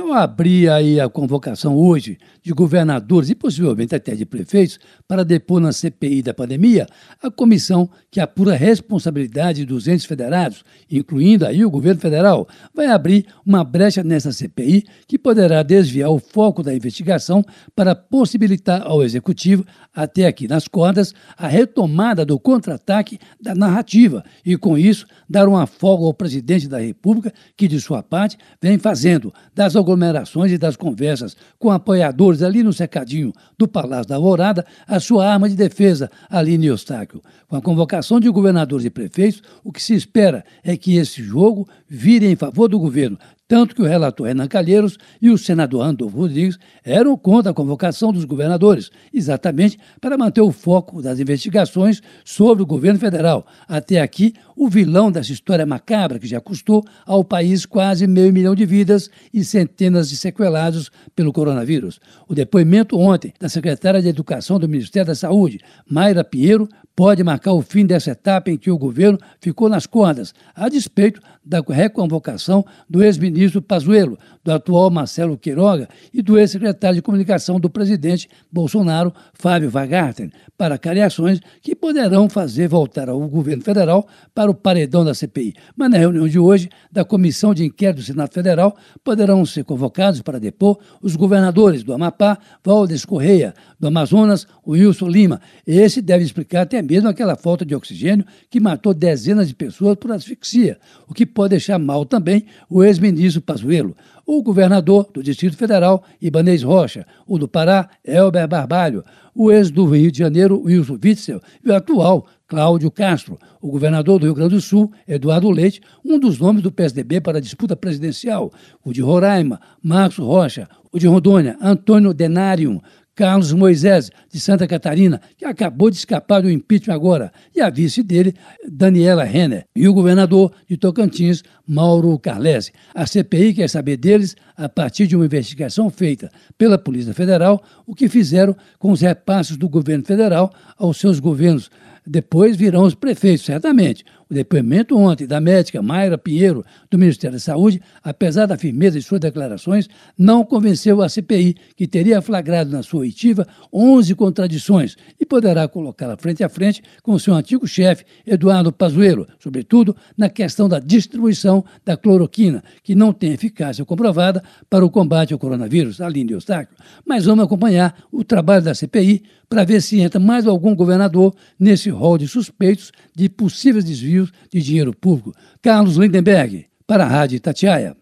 Eu abri aí a convocação hoje de governadores e possivelmente até de prefeitos para depor na CPI da pandemia a comissão que apura a responsabilidade dos entes federados, incluindo aí o governo federal, vai abrir uma brecha nessa CPI que poderá desviar o foco da investigação para possibilitar ao executivo, até aqui nas cordas, a retomada do contra-ataque da narrativa e com isso dar uma folga ao presidente da República que de sua parte vem fazendo. Das aglomerações e das conversas com apoiadores ali no cercadinho do Palácio da Alvorada a sua arma de defesa ali no Eustáquio. Com a convocação de governadores e prefeitos, o que se espera é que esse jogo vire em favor do governo, tanto que o relator Renan Calheiros e o senador Andolfo Rodrigues eram contra a convocação dos governadores, exatamente para manter o foco das investigações sobre o governo federal. Até aqui, o vilão dessa história macabra que já custou ao país quase meio milhão de vidas e centenas de sequelados pelo coronavírus. O depoimento ontem da secretária de Educação do Ministério da Saúde, Mayra Pinheiro, pode marcar o fim dessa etapa em que o governo ficou nas cordas, a despeito da reconvocação do ex-ministro Pazuello, do atual Marcelo Queiroga e do ex-secretário de Comunicação do presidente Bolsonaro, Fábio Weingarten, para cariações que poderão fazer voltar ao governo federal para o paredão da CPI. Mas na reunião de hoje da Comissão de Inquérito do Senado Federal poderão ser convocados para depor os governadores do Amapá, Valdes Correia, do Amazonas, Wilson Lima. Esse deve explicar até mesmo aquela falta de oxigênio que matou dezenas de pessoas por asfixia, o que pode deixar mal também o ex-ministro Pazuello, o governador do Distrito Federal, Ibanez Rocha, o do Pará, Elber Barbalho, o ex do Rio de Janeiro, Wilson Witzel, e o atual, Cláudio Castro, o governador do Rio Grande do Sul, Eduardo Leite, um dos nomes do PSDB para a disputa presidencial, o de Roraima, Marcos Rocha, o de Rondônia, Antônio Denário, Carlos Moisés, de Santa Catarina, que acabou de escapar do impeachment agora, e a vice dele, Daniela Renner, e o governador de Tocantins, Mauro Carlesi. A CPI quer saber deles, a partir de uma investigação feita pela Polícia Federal, o que fizeram com os repasses do governo federal aos seus governos depois virão os prefeitos, certamente. O depoimento ontem da médica Mayra Pinheiro, do Ministério da Saúde, apesar da firmeza de suas declarações, não convenceu a CPI, que teria flagrado na sua oitiva 11 contradições poderá colocá-la frente a frente com seu antigo chefe, Eduardo Pazuello, sobretudo na questão da distribuição da cloroquina, que não tem eficácia comprovada para o combate ao coronavírus, além de Eustáquio. Mas vamos acompanhar o trabalho da CPI para ver se entra mais algum governador nesse rol de suspeitos de possíveis desvios de dinheiro público. Carlos Lindenberg, para a Rádio Tatiaia.